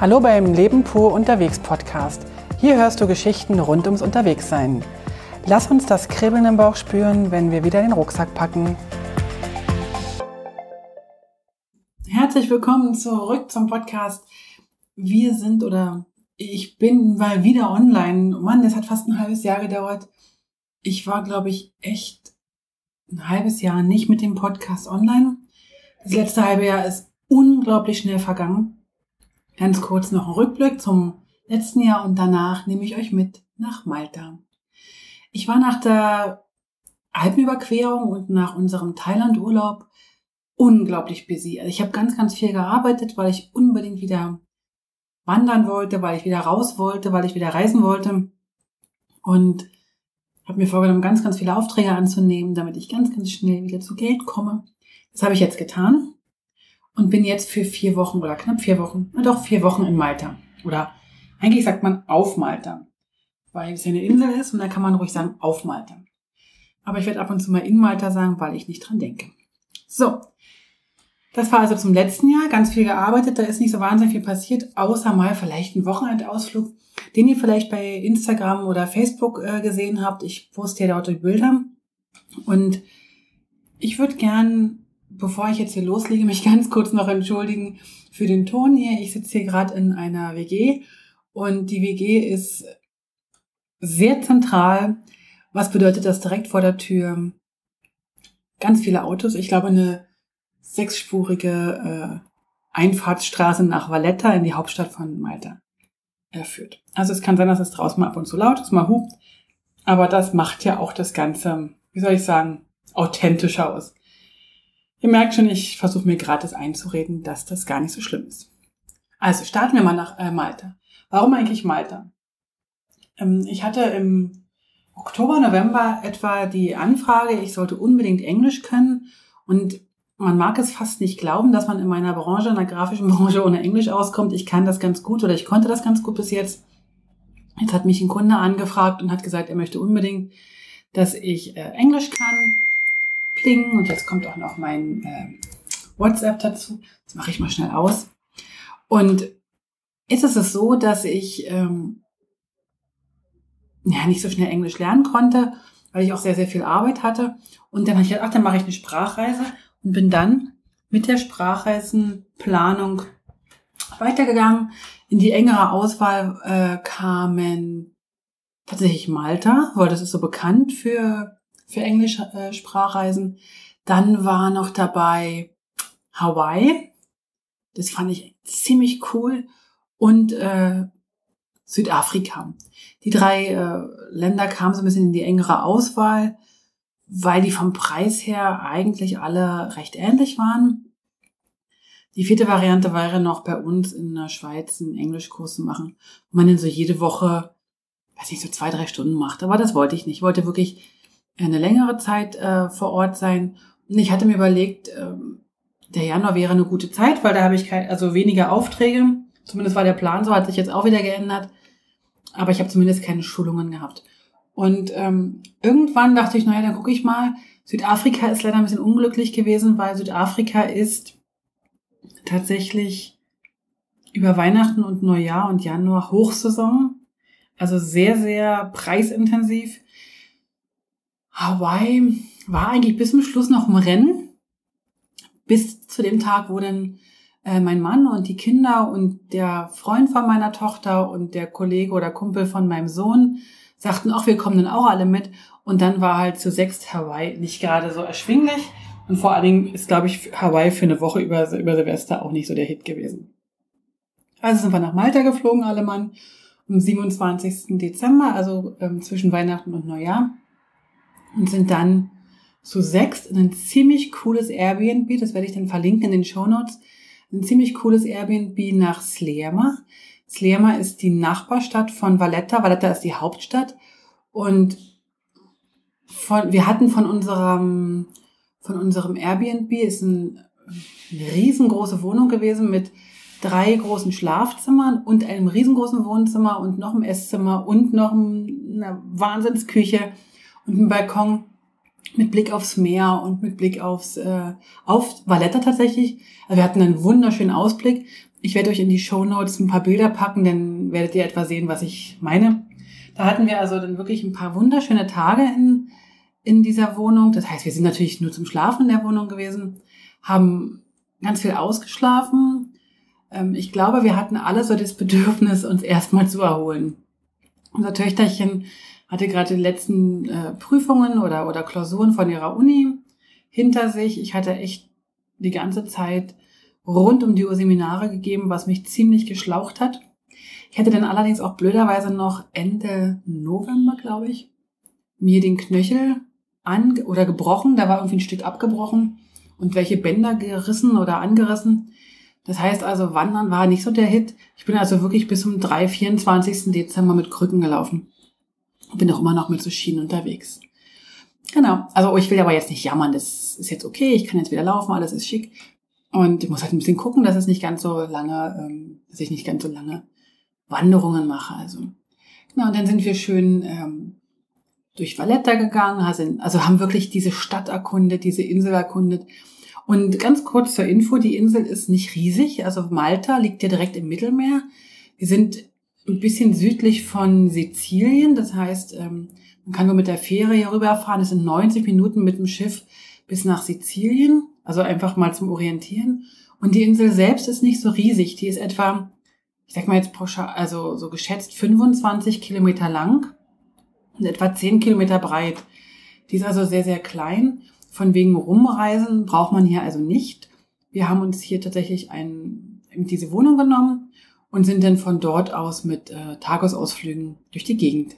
Hallo beim Leben pur unterwegs Podcast. Hier hörst du Geschichten rund ums Unterwegssein. Lass uns das Kribbeln im Bauch spüren, wenn wir wieder den Rucksack packen. Herzlich willkommen zurück zum Podcast. Wir sind oder ich bin mal wieder online. Mann, das hat fast ein halbes Jahr gedauert. Ich war, glaube ich, echt ein halbes Jahr nicht mit dem Podcast online. Das letzte halbe Jahr ist unglaublich schnell vergangen. Ganz kurz noch ein Rückblick zum letzten Jahr und danach nehme ich euch mit nach Malta. Ich war nach der Alpenüberquerung und nach unserem Thailand-Urlaub unglaublich busy. Also ich habe ganz, ganz viel gearbeitet, weil ich unbedingt wieder wandern wollte, weil ich wieder raus wollte, weil ich wieder reisen wollte. Und habe mir vorgenommen, ganz, ganz viele Aufträge anzunehmen, damit ich ganz, ganz schnell wieder zu Geld komme. Das habe ich jetzt getan und bin jetzt für vier Wochen oder knapp vier Wochen, na doch vier Wochen in Malta. Oder eigentlich sagt man auf Malta, weil es ja eine Insel ist und da kann man ruhig sagen auf Malta. Aber ich werde ab und zu mal in Malta sagen, weil ich nicht dran denke. So, das war also zum letzten Jahr, ganz viel gearbeitet, da ist nicht so wahnsinnig viel passiert, außer mal vielleicht ein Wochenendausflug, den ihr vielleicht bei Instagram oder Facebook äh, gesehen habt. Ich poste ja dort die Bilder und ich würde gern bevor ich jetzt hier loslege, mich ganz kurz noch entschuldigen für den Ton hier. Ich sitze hier gerade in einer WG und die WG ist sehr zentral. Was bedeutet das direkt vor der Tür? Ganz viele Autos. Ich glaube, eine sechsspurige äh, Einfahrtsstraße nach Valletta in die Hauptstadt von Malta äh, führt. Also es kann sein, dass es draußen mal ab und zu laut ist, mal hupt. Aber das macht ja auch das Ganze, wie soll ich sagen, authentischer aus. Ihr merkt schon, ich versuche mir gratis einzureden, dass das gar nicht so schlimm ist. Also starten wir mal nach äh, Malta. Warum eigentlich Malta? Ähm, ich hatte im Oktober, November etwa die Anfrage, ich sollte unbedingt Englisch können und man mag es fast nicht glauben, dass man in meiner Branche, in der grafischen Branche ohne Englisch auskommt. Ich kann das ganz gut oder ich konnte das ganz gut bis jetzt. Jetzt hat mich ein Kunde angefragt und hat gesagt, er möchte unbedingt, dass ich äh, Englisch kann Pling. Und jetzt kommt auch noch mein äh, WhatsApp dazu. Das mache ich mal schnell aus. Und jetzt ist es so, dass ich ähm, ja nicht so schnell Englisch lernen konnte, weil ich auch sehr, sehr viel Arbeit hatte. Und dann habe ich gedacht, ach, dann mache ich eine Sprachreise und bin dann mit der Sprachreisenplanung weitergegangen. In die engere Auswahl äh, kamen tatsächlich Malta, weil das ist so bekannt für für Englisch-Sprachreisen. Äh, Dann war noch dabei Hawaii. Das fand ich ziemlich cool. Und äh, Südafrika. Die drei äh, Länder kamen so ein bisschen in die engere Auswahl, weil die vom Preis her eigentlich alle recht ähnlich waren. Die vierte Variante wäre noch bei uns in der Schweiz einen Englischkurs zu machen, wo man dann so jede Woche, weiß nicht, so zwei, drei Stunden macht. Aber das wollte ich nicht. Ich wollte wirklich eine längere Zeit äh, vor Ort sein. Und ich hatte mir überlegt, äh, der Januar wäre eine gute Zeit, weil da habe ich kein, also weniger Aufträge. Zumindest war der Plan so, hat sich jetzt auch wieder geändert. Aber ich habe zumindest keine Schulungen gehabt. Und ähm, irgendwann dachte ich, naja, dann gucke ich mal. Südafrika ist leider ein bisschen unglücklich gewesen, weil Südafrika ist tatsächlich über Weihnachten und Neujahr und Januar Hochsaison. Also sehr, sehr preisintensiv. Hawaii war eigentlich bis zum Schluss noch im Rennen. Bis zu dem Tag, wo dann äh, mein Mann und die Kinder und der Freund von meiner Tochter und der Kollege oder Kumpel von meinem Sohn sagten, ach, wir kommen dann auch alle mit. Und dann war halt zu sechst Hawaii nicht gerade so erschwinglich. Und vor allen Dingen ist, glaube ich, Hawaii für eine Woche über, über Silvester auch nicht so der Hit gewesen. Also sind wir nach Malta geflogen, alle Mann, am 27. Dezember, also ähm, zwischen Weihnachten und Neujahr und sind dann zu sechs in ein ziemlich cooles Airbnb, das werde ich dann verlinken in den Show Notes, ein ziemlich cooles Airbnb nach Slerma. Slerma ist die Nachbarstadt von Valletta. Valletta ist die Hauptstadt. Und von, wir hatten von unserem, von unserem Airbnb ist ein, eine riesengroße Wohnung gewesen mit drei großen Schlafzimmern und einem riesengroßen Wohnzimmer und noch einem Esszimmer und noch einer Wahnsinnsküche und einen Balkon. mit Blick aufs Meer und mit Blick aufs äh, auf Valletta tatsächlich. Also wir hatten einen wunderschönen Ausblick. Ich werde euch in die Show Notes ein paar Bilder packen, dann werdet ihr etwa sehen, was ich meine. Da hatten wir also dann wirklich ein paar wunderschöne Tage in, in dieser Wohnung. Das heißt, wir sind natürlich nur zum Schlafen in der Wohnung gewesen, haben ganz viel ausgeschlafen. Ähm, ich glaube, wir hatten alle so das Bedürfnis, uns erstmal zu erholen. Unser Töchterchen hatte gerade die letzten äh, Prüfungen oder, oder Klausuren von ihrer Uni hinter sich. Ich hatte echt die ganze Zeit rund um die Uhr Seminare gegeben, was mich ziemlich geschlaucht hat. Ich hätte dann allerdings auch blöderweise noch Ende November, glaube ich, mir den Knöchel an oder gebrochen. Da war irgendwie ein Stück abgebrochen und welche Bänder gerissen oder angerissen. Das heißt also, Wandern war nicht so der Hit. Ich bin also wirklich bis zum 3, 24. Dezember mit Krücken gelaufen bin auch immer noch mit so Schienen unterwegs. Genau. Also ich will aber jetzt nicht jammern, das ist jetzt okay, ich kann jetzt wieder laufen, alles ist schick. Und ich muss halt ein bisschen gucken, dass es nicht ganz so lange, ähm, dass ich nicht ganz so lange Wanderungen mache. Also genau, und dann sind wir schön ähm, durch Valletta gegangen, also haben wirklich diese Stadt erkundet, diese Insel erkundet. Und ganz kurz zur Info, die Insel ist nicht riesig, also Malta liegt ja direkt im Mittelmeer. Wir sind ein bisschen südlich von Sizilien. Das heißt, ähm, man kann nur mit der Fähre hier rüberfahren. Es sind 90 Minuten mit dem Schiff bis nach Sizilien. Also einfach mal zum Orientieren. Und die Insel selbst ist nicht so riesig. Die ist etwa, ich sag mal jetzt pauschal, also so geschätzt 25 Kilometer lang und etwa 10 Kilometer breit. Die ist also sehr, sehr klein. Von wegen Rumreisen braucht man hier also nicht. Wir haben uns hier tatsächlich ein, diese Wohnung genommen und sind dann von dort aus mit äh, Tagesausflügen durch die Gegend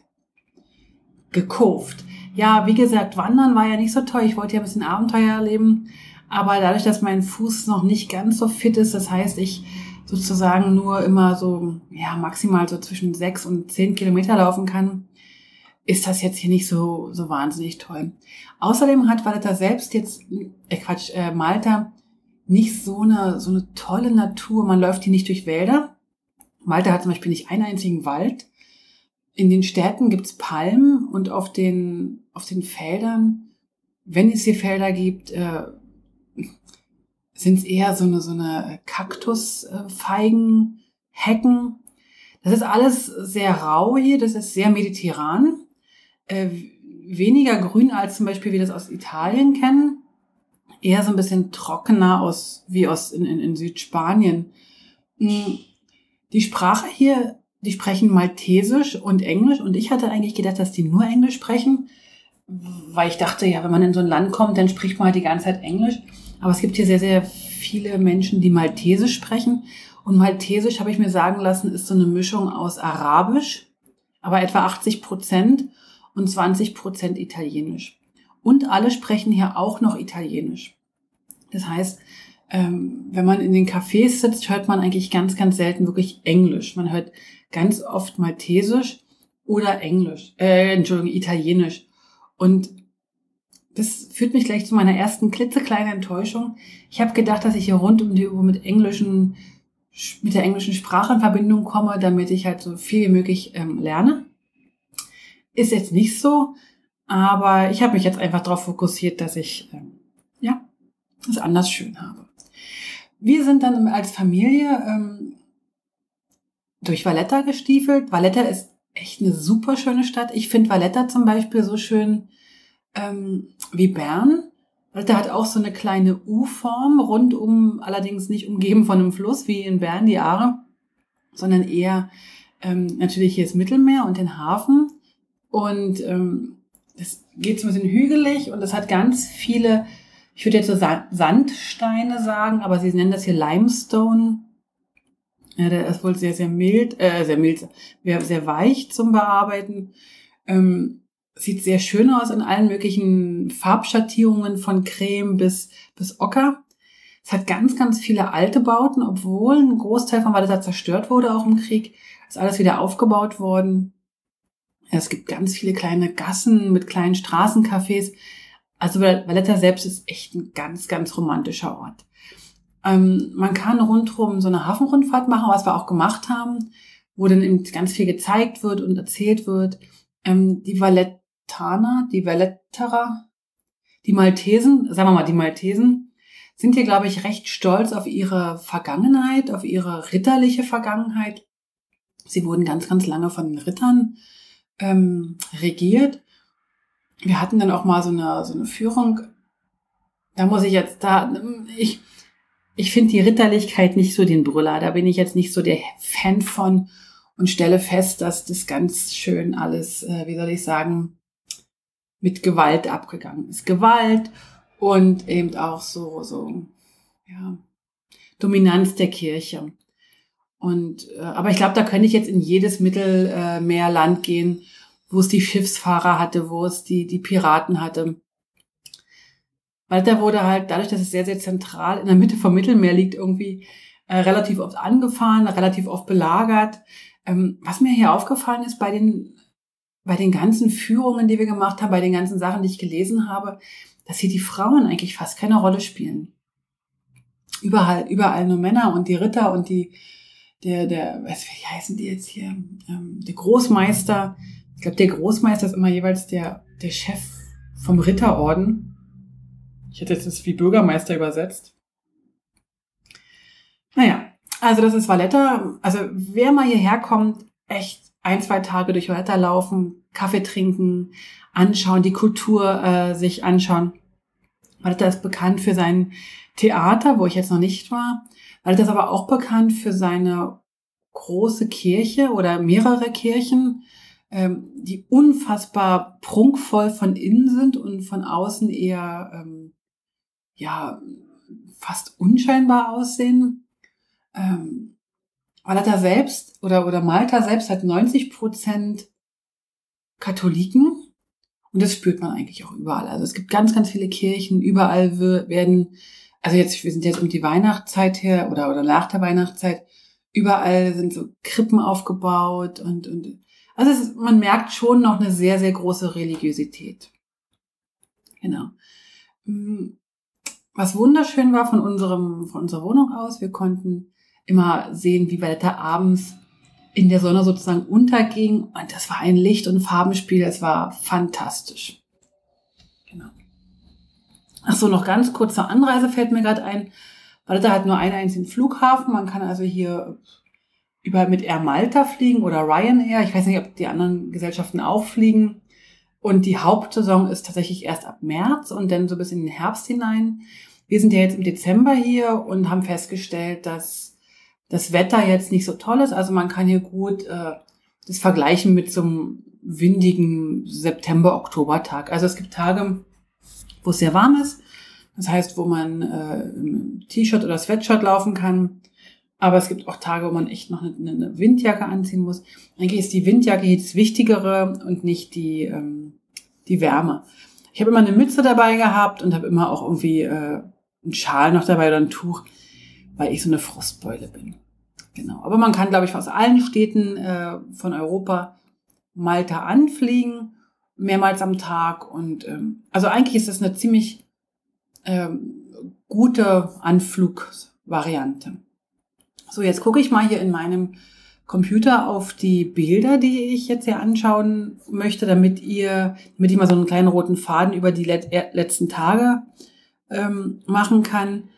gekurft. Ja, wie gesagt, Wandern war ja nicht so toll. Ich wollte ja ein bisschen Abenteuer erleben. Aber dadurch, dass mein Fuß noch nicht ganz so fit ist, das heißt, ich sozusagen nur immer so, ja, maximal so zwischen sechs und zehn Kilometer laufen kann, ist das jetzt hier nicht so, so wahnsinnig toll. Außerdem hat Valletta selbst jetzt, äh Quatsch, äh, Malta nicht so eine, so eine tolle Natur. Man läuft hier nicht durch Wälder, Malta hat zum Beispiel nicht einen einzigen Wald. In den Städten gibt's Palmen und auf den, auf den Feldern, wenn es hier Felder gibt, äh, sind es eher so eine, so eine Kaktusfeigen, Hecken. Das ist alles sehr rau hier, das ist sehr mediterran. Äh, weniger grün als zum Beispiel wir das aus Italien kennen. Eher so ein bisschen trockener aus, wie aus in, in, in Südspanien. Hm die Sprache hier, die sprechen Maltesisch und Englisch und ich hatte eigentlich gedacht, dass die nur Englisch sprechen, weil ich dachte, ja, wenn man in so ein Land kommt, dann spricht man halt die ganze Zeit Englisch. Aber es gibt hier sehr, sehr viele Menschen, die Maltesisch sprechen. Und Maltesisch, habe ich mir sagen lassen, ist so eine Mischung aus Arabisch, aber etwa 80 Prozent und 20 Prozent Italienisch. Und alle sprechen hier auch noch Italienisch. Das heißt, ähm, wenn man in den Cafés sitzt, hört man eigentlich ganz, ganz selten wirklich Englisch. Man hört ganz oft Maltesisch oder Englisch, äh, Entschuldigung, Italienisch. Und das führt mich gleich zu meiner ersten klitzekleinen Enttäuschung. Ich habe gedacht, dass ich hier rund um die Uhr mit englischen, mit der englischen Sprache in Verbindung komme, damit ich halt so viel wie möglich ähm, lerne. Ist jetzt nicht so, aber ich habe mich jetzt einfach darauf fokussiert, dass ich ähm, ja es anders schön habe. Wir sind dann als Familie ähm, durch Valletta gestiefelt. Valletta ist echt eine super schöne Stadt. Ich finde Valletta zum Beispiel so schön ähm, wie Bern. Valletta hat auch so eine kleine U-Form, rundum, allerdings nicht umgeben von einem Fluss wie in Bern, die Aare, sondern eher ähm, natürlich hier ist Mittelmeer und den Hafen. Und ähm, das geht so ein bisschen hügelig und es hat ganz viele ich würde jetzt so Sandsteine sagen, aber sie nennen das hier Limestone. Ja, der ist wohl sehr, sehr mild, äh, sehr mild, sehr weich zum Bearbeiten. Ähm, sieht sehr schön aus in allen möglichen Farbschattierungen von Creme bis, bis Ocker. Es hat ganz, ganz viele alte Bauten, obwohl ein Großteil von Valletta zerstört wurde, auch im Krieg. Ist alles wieder aufgebaut worden. Es gibt ganz viele kleine Gassen mit kleinen Straßencafés. Also Valletta selbst ist echt ein ganz, ganz romantischer Ort. Ähm, man kann rundherum so eine Hafenrundfahrt machen, was wir auch gemacht haben, wo dann eben ganz viel gezeigt wird und erzählt wird. Ähm, die Vallettaner, die Valletterer, Die Maltesen, sagen wir mal, die Maltesen sind hier, glaube ich, recht stolz auf ihre Vergangenheit, auf ihre ritterliche Vergangenheit. Sie wurden ganz, ganz lange von den Rittern ähm, regiert. Wir hatten dann auch mal so eine, so eine Führung. Da muss ich jetzt, da, ich, ich finde die Ritterlichkeit nicht so den Brüller. Da bin ich jetzt nicht so der Fan von und stelle fest, dass das ganz schön alles, äh, wie soll ich sagen, mit Gewalt abgegangen ist. Gewalt und eben auch so, so, ja, Dominanz der Kirche. Und, äh, aber ich glaube, da könnte ich jetzt in jedes Mittelmeerland äh, gehen, wo es die Schiffsfahrer hatte, wo es die, die Piraten hatte. Da wurde halt, dadurch, dass es sehr, sehr zentral in der Mitte vom Mittelmeer liegt, irgendwie äh, relativ oft angefahren, relativ oft belagert. Ähm, was mir hier aufgefallen ist bei den, bei den ganzen Führungen, die wir gemacht haben, bei den ganzen Sachen, die ich gelesen habe, dass hier die Frauen eigentlich fast keine Rolle spielen. Überall, überall nur Männer und die Ritter und die, der, der, was, wie heißen die jetzt hier? Ähm, der Großmeister. Ich glaube, der Großmeister ist immer jeweils der, der Chef vom Ritterorden. Ich hätte jetzt das wie Bürgermeister übersetzt. Naja, also das ist Valletta. Also wer mal hierher kommt, echt ein, zwei Tage durch Valletta laufen, Kaffee trinken, anschauen, die Kultur äh, sich anschauen. Valletta ist bekannt für sein Theater, wo ich jetzt noch nicht war. Valletta ist aber auch bekannt für seine große Kirche oder mehrere Kirchen, ähm, die unfassbar prunkvoll von innen sind und von außen eher ähm, ja fast unscheinbar aussehen. Ähm, Malta selbst oder, oder Malta selbst hat 90 Prozent Katholiken. Und das spürt man eigentlich auch überall. Also es gibt ganz, ganz viele Kirchen. Überall werden, also jetzt, wir sind jetzt um die Weihnachtszeit her oder, oder nach der Weihnachtszeit. Überall sind so Krippen aufgebaut und, und, also ist, man merkt schon noch eine sehr, sehr große Religiosität. Genau. Hm, was wunderschön war von unserem, von unserer Wohnung aus, wir konnten immer sehen, wie Wetter abends in der Sonne sozusagen unterging. Und das war ein Licht- und Farbenspiel. Es war fantastisch. Genau. Ach so, noch ganz kurz zur Anreise fällt mir gerade ein. Valletta hat nur einen einzigen Flughafen. Man kann also hier über mit Air Malta fliegen oder Ryanair. Ich weiß nicht, ob die anderen Gesellschaften auch fliegen. Und die Hauptsaison ist tatsächlich erst ab März und dann so bis in den Herbst hinein. Wir sind ja jetzt im Dezember hier und haben festgestellt, dass das Wetter jetzt nicht so toll ist. Also man kann hier gut äh, das vergleichen mit so einem windigen September-Oktober-Tag. Also es gibt Tage, wo es sehr warm ist. Das heißt, wo man äh, im T-Shirt oder Sweatshirt laufen kann. Aber es gibt auch Tage, wo man echt noch eine, eine Windjacke anziehen muss. Eigentlich ist die Windjacke hier das Wichtigere und nicht die, ähm, die Wärme. Ich habe immer eine Mütze dabei gehabt und habe immer auch irgendwie äh, einen Schal noch dabei oder ein Tuch, weil ich so eine Frostbeule bin. Genau. Aber man kann, glaube ich, aus allen Städten äh, von Europa Malta anfliegen, mehrmals am Tag. Und ähm, also eigentlich ist das eine ziemlich ähm, gute Anflugvariante. So, jetzt gucke ich mal hier in meinem Computer auf die Bilder, die ich jetzt hier anschauen möchte, damit ihr, damit ich mal so einen kleinen roten Faden über die let letzten Tage ähm, machen kann.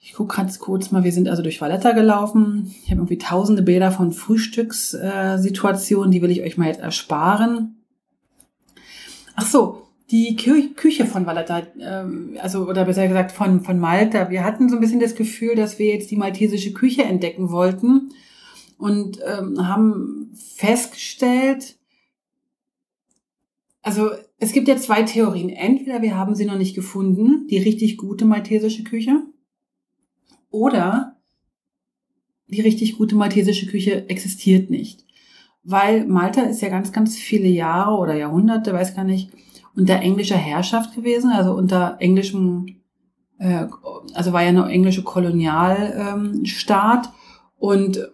Ich gucke ganz kurz mal, wir sind also durch Valletta gelaufen. Ich habe irgendwie tausende Bilder von Frühstückssituationen, die will ich euch mal jetzt ersparen. Ach so, die Kü Küche von Valletta, ähm, also oder besser gesagt von, von Malta. Wir hatten so ein bisschen das Gefühl, dass wir jetzt die maltesische Küche entdecken wollten und ähm, haben festgestellt, also es gibt ja zwei Theorien. Entweder wir haben sie noch nicht gefunden, die richtig gute maltesische Küche, oder die richtig gute maltesische Küche existiert nicht. Weil Malta ist ja ganz, ganz viele Jahre oder Jahrhunderte, weiß gar nicht, unter englischer Herrschaft gewesen, also unter englischem, äh, also war ja eine englische Kolonialstaat ähm, und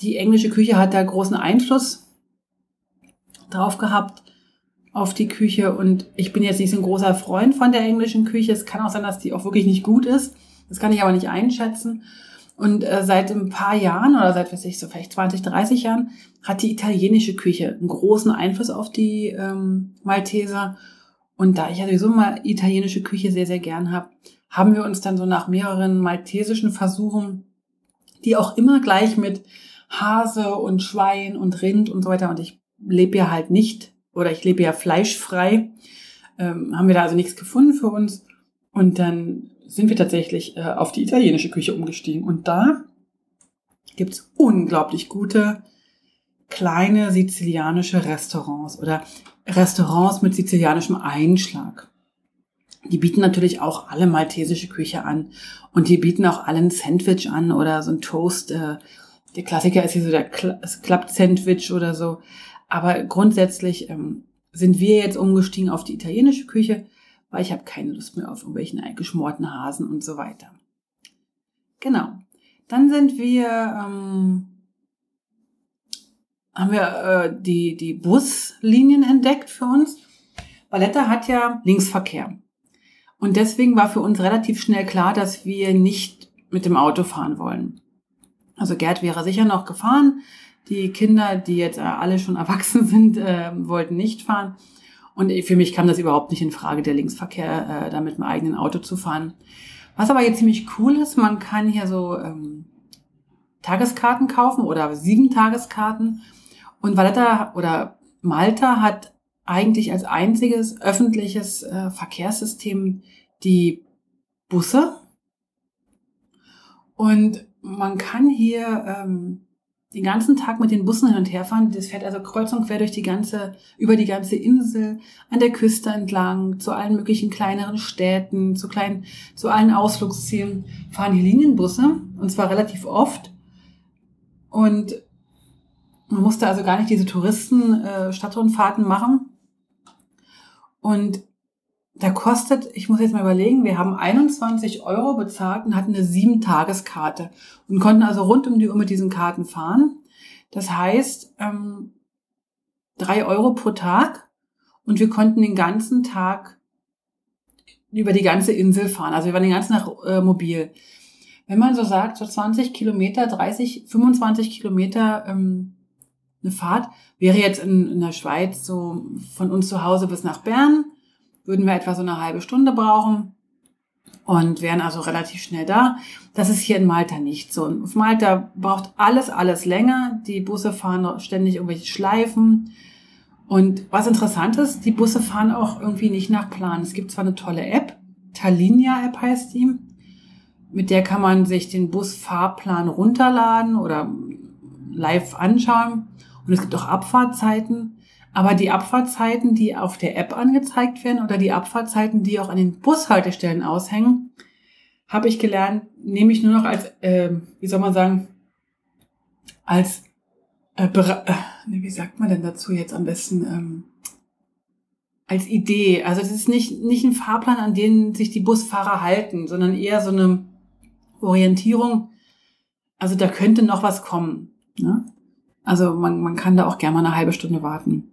die englische Küche hat da großen Einfluss drauf gehabt auf die Küche und ich bin jetzt nicht so ein großer Freund von der englischen Küche. Es kann auch sein, dass die auch wirklich nicht gut ist. Das kann ich aber nicht einschätzen. Und äh, seit ein paar Jahren oder seit, weiß ich, so vielleicht 20, 30 Jahren hat die italienische Küche einen großen Einfluss auf die ähm, Malteser. Und da ich ja sowieso mal italienische Küche sehr, sehr gern habe, haben wir uns dann so nach mehreren maltesischen Versuchen, die auch immer gleich mit Hase und Schwein und Rind und so weiter, und ich lebe ja halt nicht, oder ich lebe ja fleischfrei, ähm, haben wir da also nichts gefunden für uns. Und dann sind wir tatsächlich äh, auf die italienische Küche umgestiegen. Und da gibt's unglaublich gute kleine sizilianische Restaurants oder Restaurants mit sizilianischem Einschlag. Die bieten natürlich auch alle maltesische Küche an und die bieten auch alle ein Sandwich an oder so ein Toast. Äh, der Klassiker ist hier so der Club-Sandwich oder so. Aber grundsätzlich ähm, sind wir jetzt umgestiegen auf die italienische Küche, weil ich habe keine Lust mehr auf irgendwelchen geschmorten Hasen und so weiter. Genau. Dann sind wir ähm, haben wir äh, die, die Buslinien entdeckt für uns. Valletta hat ja Linksverkehr. Und deswegen war für uns relativ schnell klar, dass wir nicht mit dem Auto fahren wollen. Also Gerd wäre sicher noch gefahren. Die Kinder, die jetzt äh, alle schon erwachsen sind, äh, wollten nicht fahren. Und für mich kam das überhaupt nicht in Frage, der Linksverkehr äh, da mit dem eigenen Auto zu fahren. Was aber jetzt ziemlich cool ist, man kann hier so ähm, Tageskarten kaufen oder sieben Tageskarten und Valletta oder Malta hat eigentlich als einziges öffentliches äh, Verkehrssystem die Busse. Und man kann hier ähm, den ganzen Tag mit den Bussen hin und her fahren. Das fährt also kreuz und quer durch die ganze, über die ganze Insel, an der Küste entlang, zu allen möglichen kleineren Städten, zu kleinen, zu allen Ausflugszielen fahren hier Linienbusse. Und zwar relativ oft. Und man musste also gar nicht diese Touristen-Stadtrundfahrten äh, machen. Und da kostet, ich muss jetzt mal überlegen, wir haben 21 Euro bezahlt und hatten eine sieben Tageskarte und konnten also rund um die Uhr mit diesen Karten fahren. Das heißt, ähm, drei Euro pro Tag und wir konnten den ganzen Tag über die ganze Insel fahren. Also wir waren den ganzen Tag äh, mobil. Wenn man so sagt, so 20 Kilometer, 30, 25 Kilometer ähm, eine Fahrt. Wäre jetzt in, in der Schweiz so von uns zu Hause bis nach Bern, würden wir etwa so eine halbe Stunde brauchen und wären also relativ schnell da. Das ist hier in Malta nicht so. Auf Malta braucht alles, alles länger. Die Busse fahren ständig irgendwelche Schleifen. Und was interessant ist, die Busse fahren auch irgendwie nicht nach Plan. Es gibt zwar eine tolle App, Talinia App heißt die, mit der kann man sich den Busfahrplan runterladen oder live anschauen. Und es gibt auch Abfahrtzeiten. Aber die Abfahrtzeiten, die auf der App angezeigt werden oder die Abfahrtzeiten, die auch an den Bushaltestellen aushängen, habe ich gelernt, nehme ich nur noch als, äh, wie soll man sagen, als, äh, äh, wie sagt man denn dazu jetzt am besten, ähm, als Idee. Also es ist nicht, nicht ein Fahrplan, an den sich die Busfahrer halten, sondern eher so eine Orientierung. Also da könnte noch was kommen. Ne? Also man, man kann da auch gerne mal eine halbe Stunde warten.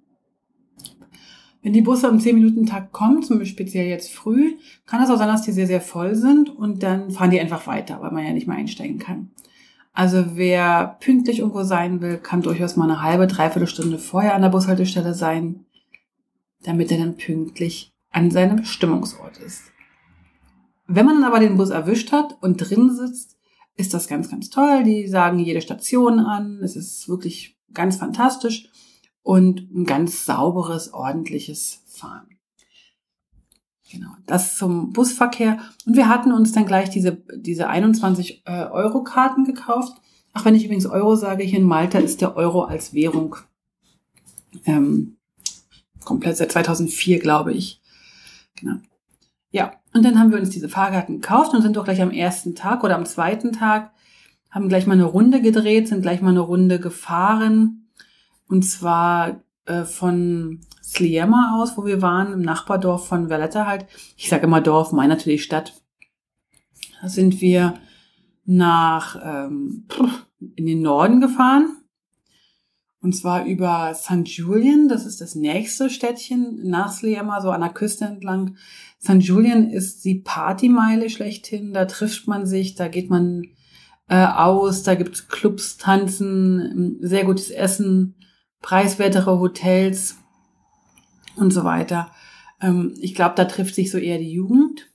Wenn die Busse im 10-Minuten-Takt kommen, zum Beispiel speziell jetzt früh, kann es auch sein, dass die sehr, sehr voll sind und dann fahren die einfach weiter, weil man ja nicht mehr einsteigen kann. Also wer pünktlich irgendwo sein will, kann durchaus mal eine halbe, dreiviertel Stunde vorher an der Bushaltestelle sein, damit er dann pünktlich an seinem Bestimmungsort ist. Wenn man dann aber den Bus erwischt hat und drin sitzt, ist das ganz, ganz toll. Die sagen jede Station an. Es ist wirklich ganz fantastisch und ein ganz sauberes, ordentliches Fahren. Genau, das zum Busverkehr. Und wir hatten uns dann gleich diese, diese 21 äh, Euro Karten gekauft. Ach, wenn ich übrigens Euro sage, hier in Malta ist der Euro als Währung ähm, komplett seit 2004, glaube ich. Genau. Ja, und dann haben wir uns diese Fahrkarten gekauft und sind doch gleich am ersten Tag oder am zweiten Tag, haben gleich mal eine Runde gedreht, sind gleich mal eine Runde gefahren. Und zwar äh, von Sliema aus, wo wir waren, im Nachbardorf von Valletta halt. Ich sage immer Dorf, meine natürlich Stadt. Da sind wir nach ähm, in den Norden gefahren. Und zwar über St. Julian, das ist das nächste Städtchen nach Sliema, so an der Küste entlang. St. Julian ist die Partymeile schlechthin. Da trifft man sich, da geht man äh, aus, da gibt's Clubs, Tanzen, sehr gutes Essen, preiswertere Hotels und so weiter. Ähm, ich glaube, da trifft sich so eher die Jugend.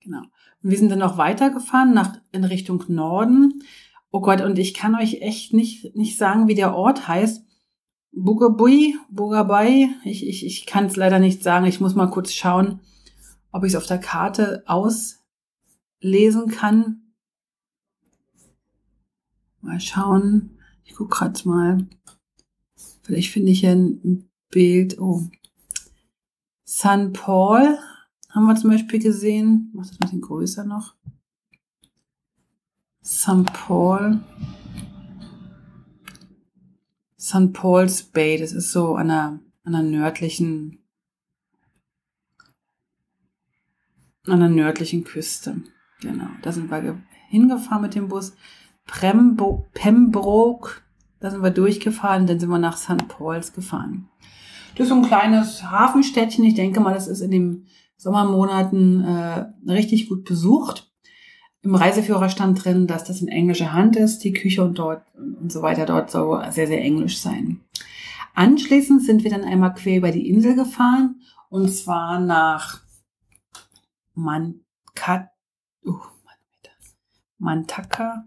Genau. Und wir sind dann noch weitergefahren nach, in Richtung Norden. Oh Gott, und ich kann euch echt nicht, nicht sagen, wie der Ort heißt. Bugabui, Bugabei, ich, ich, ich kann es leider nicht sagen. Ich muss mal kurz schauen, ob ich es auf der Karte auslesen kann. Mal schauen. Ich gucke gerade mal. Vielleicht finde ich ja ein Bild. Oh. St. Paul haben wir zum Beispiel gesehen. Mach das ein bisschen größer noch. St. Paul. St. Paul's Bay, das ist so an der, an der nördlichen, an der nördlichen Küste. Genau, da sind wir hingefahren mit dem Bus. Prembo, Pembroke, da sind wir durchgefahren, dann sind wir nach St. Paul's gefahren. Das ist so ein kleines Hafenstädtchen. Ich denke mal, das ist in den Sommermonaten äh, richtig gut besucht. Im Reiseführer stand drin, dass das in englischer Hand ist, die Küche und dort und so weiter. Dort soll sehr, sehr englisch sein. Anschließend sind wir dann einmal quer über die Insel gefahren und zwar nach Mankat, uh, Mantaka.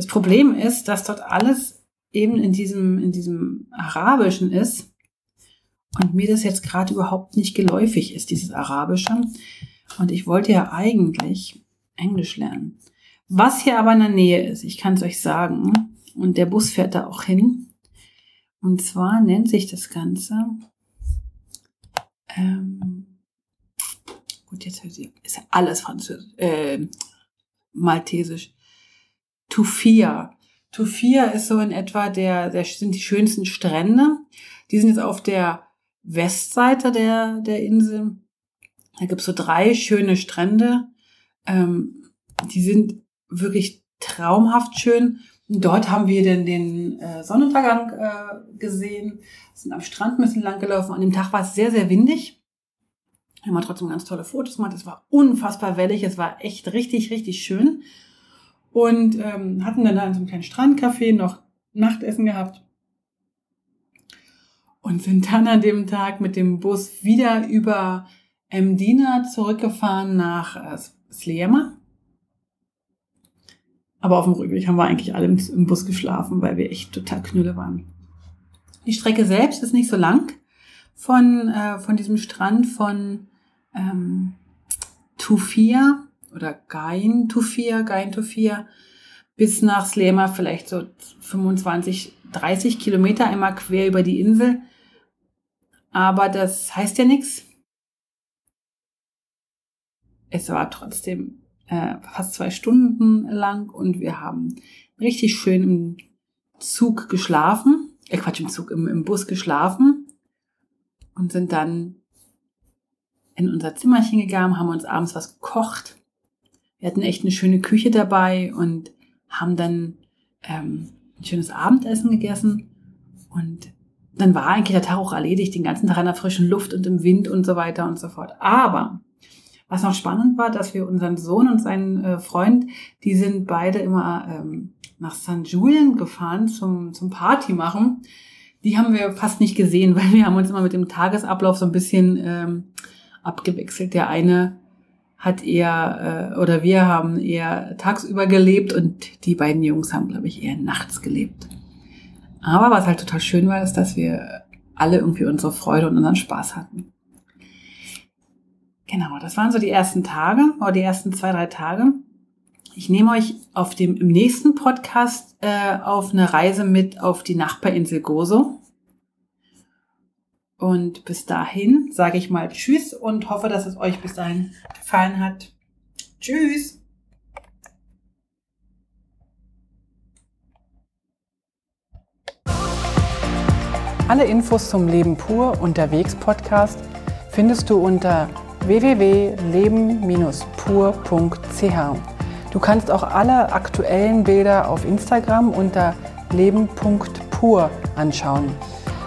Das Problem ist, dass dort alles eben in diesem, in diesem Arabischen ist und mir das jetzt gerade überhaupt nicht geläufig ist, dieses Arabische. Und ich wollte ja eigentlich Englisch lernen. Was hier aber in der Nähe ist, ich kann es euch sagen, und der Bus fährt da auch hin. Und zwar nennt sich das Ganze, ähm, gut, jetzt ist ja alles Französisch, äh, Maltesisch. Tufia. Tufia ist so in etwa der, der sind die schönsten Strände. Die sind jetzt auf der Westseite der, der Insel. Da gibt's so drei schöne Strände. Ähm, die sind wirklich traumhaft schön. Und dort haben wir dann den äh, Sonnenuntergang äh, gesehen, sind am Strand ein bisschen lang gelaufen. An dem Tag war es sehr, sehr windig. Wir haben trotzdem ganz tolle Fotos gemacht. Es war unfassbar wellig. Es war echt richtig, richtig schön. Und ähm, hatten dann da in so einem kleinen Strandcafé noch Nachtessen gehabt und sind dann an dem Tag mit dem Bus wieder über Mdina zurückgefahren nach äh, Sliema. Aber auf dem Rückweg haben wir eigentlich alle im Bus geschlafen, weil wir echt total knülle waren. Die Strecke selbst ist nicht so lang von, äh, von diesem Strand von ähm, Tufia oder Gain Tufia, Gain Tufia bis nach Slema vielleicht so 25, 30 Kilometer einmal quer über die Insel. Aber das heißt ja nichts. Es war trotzdem äh, fast zwei Stunden lang und wir haben richtig schön im Zug geschlafen. Äh, Quatsch, im Zug, im, im Bus geschlafen und sind dann in unser Zimmerchen gegangen, haben uns abends was gekocht. Wir hatten echt eine schöne Küche dabei und haben dann ähm, ein schönes Abendessen gegessen und dann war eigentlich der Tag auch erledigt, den ganzen Tag in der frischen Luft und im Wind und so weiter und so fort. Aber was noch spannend war, dass wir unseren Sohn und seinen äh, Freund, die sind beide immer ähm, nach St. Julian gefahren zum, zum Party machen. Die haben wir fast nicht gesehen, weil wir haben uns immer mit dem Tagesablauf so ein bisschen ähm, abgewechselt. Der eine hat eher, äh, oder wir haben eher tagsüber gelebt und die beiden Jungs haben, glaube ich, eher nachts gelebt. Aber was halt total schön war, ist, dass wir alle irgendwie unsere Freude und unseren Spaß hatten. Genau, das waren so die ersten Tage oder die ersten zwei, drei Tage. Ich nehme euch auf dem, im nächsten Podcast äh, auf eine Reise mit auf die Nachbarinsel Gozo. Und bis dahin sage ich mal Tschüss und hoffe, dass es euch bis dahin gefallen hat. Tschüss! Alle Infos zum Leben pur unterwegs Podcast findest du unter www.leben-pur.ch. Du kannst auch alle aktuellen Bilder auf Instagram unter leben.pur anschauen.